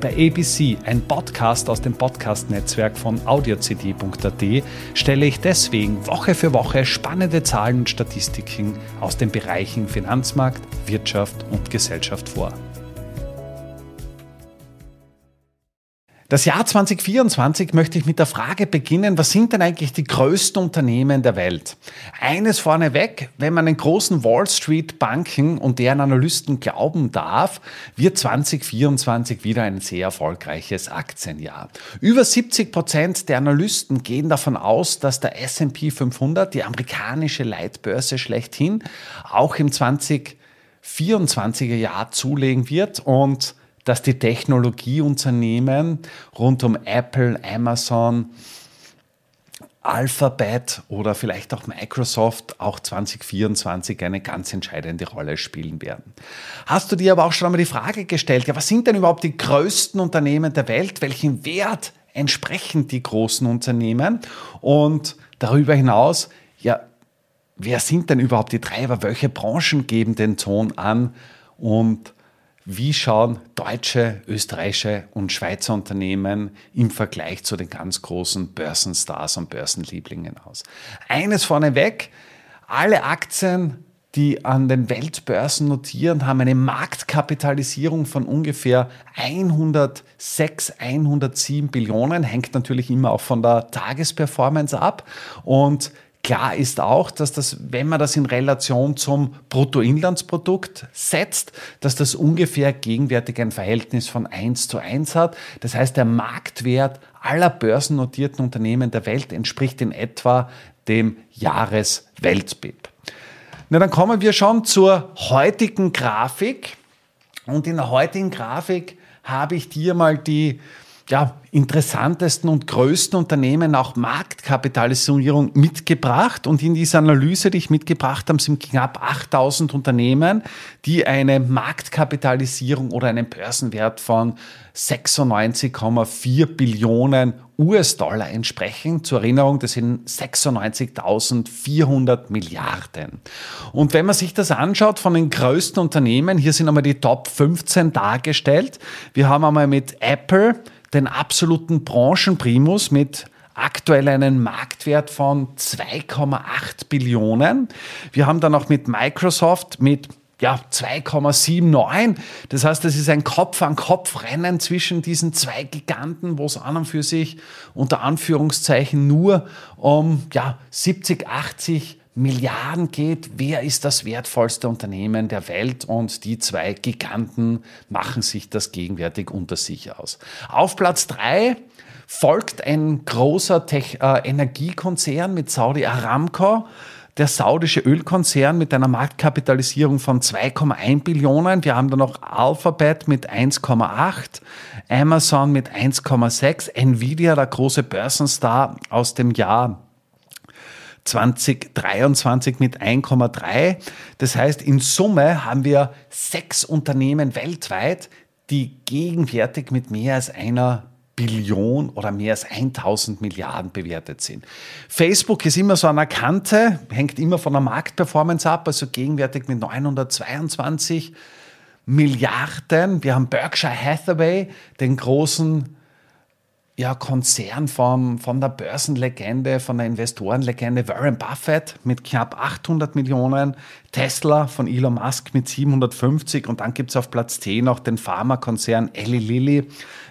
Bei ABC, ein Podcast aus dem Podcast-Netzwerk von audiocd.at, stelle ich deswegen Woche für Woche spannende Zahlen und Statistiken aus den Bereichen Finanzmarkt, Wirtschaft und Gesellschaft vor. Das Jahr 2024 möchte ich mit der Frage beginnen, was sind denn eigentlich die größten Unternehmen der Welt? Eines vorneweg, wenn man den großen Wall Street Banken und deren Analysten glauben darf, wird 2024 wieder ein sehr erfolgreiches Aktienjahr. Über 70 Prozent der Analysten gehen davon aus, dass der S&P 500, die amerikanische Leitbörse schlechthin, auch im 2024er Jahr zulegen wird und dass die Technologieunternehmen rund um Apple, Amazon, Alphabet oder vielleicht auch Microsoft auch 2024 eine ganz entscheidende Rolle spielen werden. Hast du dir aber auch schon einmal die Frage gestellt, ja, was sind denn überhaupt die größten Unternehmen der Welt? Welchen Wert entsprechen die großen Unternehmen? Und darüber hinaus, ja, wer sind denn überhaupt die Treiber? Welche Branchen geben den Ton an? Und wie schauen deutsche, österreichische und Schweizer Unternehmen im Vergleich zu den ganz großen Börsenstars und Börsenlieblingen aus? Eines vorneweg, alle Aktien, die an den Weltbörsen notieren, haben eine Marktkapitalisierung von ungefähr 106, 107 Billionen, hängt natürlich immer auch von der Tagesperformance ab und Klar ist auch, dass das, wenn man das in Relation zum Bruttoinlandsprodukt setzt, dass das ungefähr gegenwärtig ein Verhältnis von 1 zu 1 hat. Das heißt, der Marktwert aller börsennotierten Unternehmen der Welt entspricht in etwa dem Jahresweltbib. Na, dann kommen wir schon zur heutigen Grafik. Und in der heutigen Grafik habe ich dir mal die ja, interessantesten und größten Unternehmen auch Marktkapitalisierung mitgebracht. Und in dieser Analyse, die ich mitgebracht habe, sind knapp 8000 Unternehmen, die eine Marktkapitalisierung oder einen Börsenwert von 96,4 Billionen US-Dollar entsprechen. Zur Erinnerung, das sind 96.400 Milliarden. Und wenn man sich das anschaut von den größten Unternehmen, hier sind einmal die Top 15 dargestellt. Wir haben einmal mit Apple, den absoluten Branchenprimus mit aktuell einen Marktwert von 2,8 Billionen. Wir haben dann auch mit Microsoft mit ja, 2,79. Das heißt, es ist ein Kopf-an-Kopf-Rennen zwischen diesen zwei Giganten, wo es an und für sich unter Anführungszeichen nur um ja, 70, 80 Milliarden geht. Wer ist das wertvollste Unternehmen der Welt? Und die zwei Giganten machen sich das gegenwärtig unter sich aus. Auf Platz drei folgt ein großer Tech äh, Energiekonzern mit Saudi Aramco. Der saudische Ölkonzern mit einer Marktkapitalisierung von 2,1 Billionen. Wir haben da noch Alphabet mit 1,8, Amazon mit 1,6, Nvidia, der große Börsenstar aus dem Jahr 2023 mit 1,3. Das heißt, in Summe haben wir sechs Unternehmen weltweit, die gegenwärtig mit mehr als einer Billion oder mehr als 1000 Milliarden bewertet sind. Facebook ist immer so eine Kante, hängt immer von der Marktperformance ab, also gegenwärtig mit 922 Milliarden. Wir haben Berkshire Hathaway, den großen ja, Konzern von, von der Börsenlegende, von der Investorenlegende Warren Buffett mit knapp 800 Millionen, Tesla von Elon Musk mit 750 und dann gibt es auf Platz 10 noch den Pharmakonzern Eli Lilly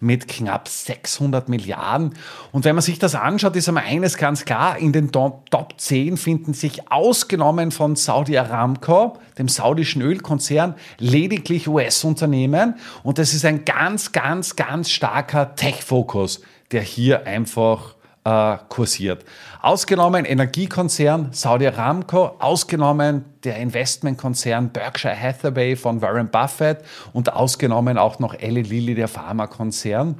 mit knapp 600 Milliarden. Und wenn man sich das anschaut, ist einmal eines ganz klar, in den Top, Top 10 finden sich ausgenommen von Saudi Aramco, dem saudischen Ölkonzern, lediglich US-Unternehmen. Und das ist ein ganz, ganz, ganz starker Tech-Fokus, der hier einfach äh, kursiert. Ausgenommen Energiekonzern Saudi Aramco, ausgenommen der Investmentkonzern Berkshire Hathaway von Warren Buffett und ausgenommen auch noch Eli Lilly, der Pharmakonzern.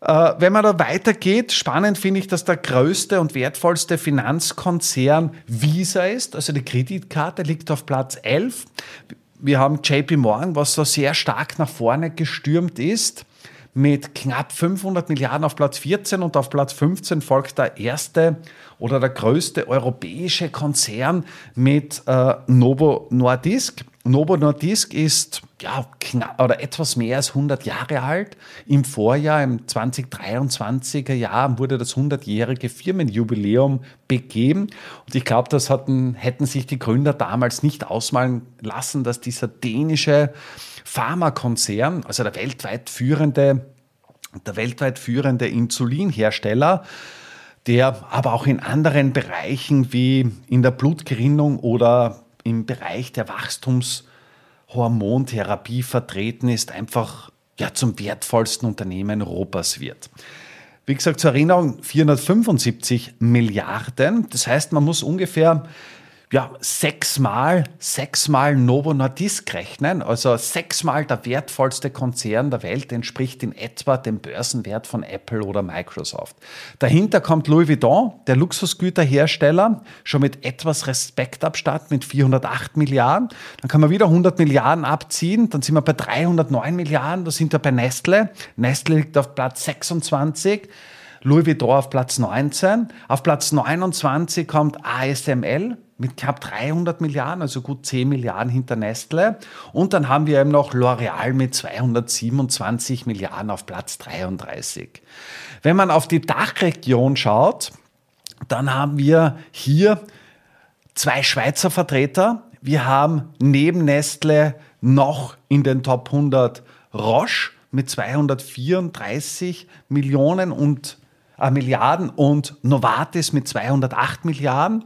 Äh, wenn man da weitergeht, spannend finde ich, dass der größte und wertvollste Finanzkonzern Visa ist. Also die Kreditkarte liegt auf Platz 11. Wir haben JP Morgan, was so sehr stark nach vorne gestürmt ist mit knapp 500 Milliarden auf Platz 14 und auf Platz 15 folgt der erste oder der größte europäische Konzern mit äh, Novo Nordisk. Novo Nordisk ist ja, knapp, oder etwas mehr als 100 Jahre alt. Im Vorjahr, im 2023er Jahr, wurde das 100-jährige Firmenjubiläum begeben. Und ich glaube, das hatten, hätten sich die Gründer damals nicht ausmalen lassen, dass dieser dänische Pharmakonzern, also der weltweit führende, der weltweit führende Insulinhersteller, der aber auch in anderen Bereichen wie in der Blutgerinnung oder im Bereich der Wachstumshormontherapie vertreten ist, einfach ja, zum wertvollsten Unternehmen Europas wird. Wie gesagt, zur Erinnerung 475 Milliarden. Das heißt, man muss ungefähr ja, sechsmal, sechsmal Novo Nordisk rechnen. Also sechsmal der wertvollste Konzern der Welt entspricht in etwa dem Börsenwert von Apple oder Microsoft. Dahinter kommt Louis Vuitton, der Luxusgüterhersteller, schon mit etwas Respektabstand mit 408 Milliarden. Dann kann man wieder 100 Milliarden abziehen. Dann sind wir bei 309 Milliarden. Da sind wir bei Nestle. Nestle liegt auf Platz 26. Louis Vuitton auf Platz 19. Auf Platz 29 kommt ASML mit knapp 300 Milliarden, also gut 10 Milliarden hinter Nestle. Und dann haben wir eben noch L'Oreal mit 227 Milliarden auf Platz 33. Wenn man auf die Dachregion schaut, dann haben wir hier zwei Schweizer Vertreter. Wir haben neben Nestle noch in den Top 100 Roche mit 234 Millionen und Milliarden und Novartis mit 208 Milliarden.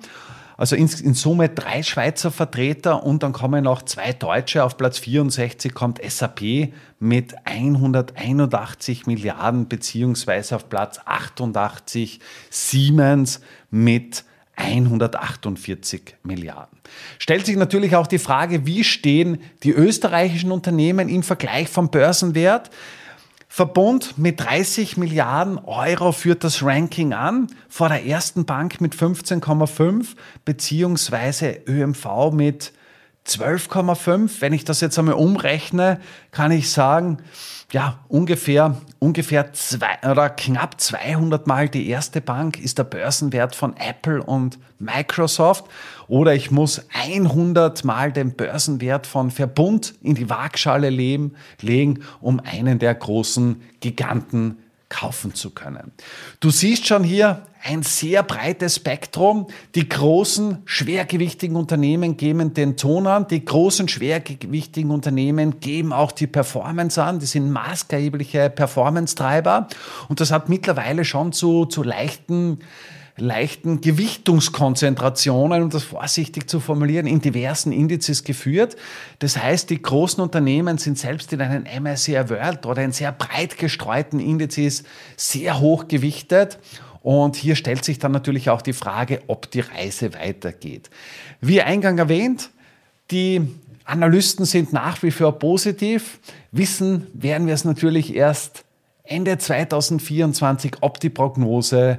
Also in, in, Summe drei Schweizer Vertreter und dann kommen noch zwei Deutsche. Auf Platz 64 kommt SAP mit 181 Milliarden beziehungsweise auf Platz 88 Siemens mit 148 Milliarden. Stellt sich natürlich auch die Frage, wie stehen die österreichischen Unternehmen im Vergleich vom Börsenwert? Verbund mit 30 Milliarden Euro führt das Ranking an, vor der ersten Bank mit 15,5 beziehungsweise ÖMV mit 12,5. Wenn ich das jetzt einmal umrechne, kann ich sagen, ja, ungefähr, ungefähr zwei oder knapp 200 Mal die erste Bank ist der Börsenwert von Apple und Microsoft. Oder ich muss 100 Mal den Börsenwert von Verbund in die Waagschale legen, um einen der großen Giganten kaufen zu können. Du siehst schon hier ein sehr breites Spektrum. Die großen, schwergewichtigen Unternehmen geben den Ton an. Die großen, schwergewichtigen Unternehmen geben auch die Performance an. Die sind maßgebliche Performance-Treiber. Und das hat mittlerweile schon zu, zu leichten leichten Gewichtungskonzentrationen, um das vorsichtig zu formulieren, in diversen Indizes geführt. Das heißt, die großen Unternehmen sind selbst in einen MSCI World oder in sehr breit gestreuten Indizes sehr hoch gewichtet. Und hier stellt sich dann natürlich auch die Frage, ob die Reise weitergeht. Wie eingang erwähnt, die Analysten sind nach wie vor positiv. Wissen werden wir es natürlich erst Ende 2024, ob die Prognose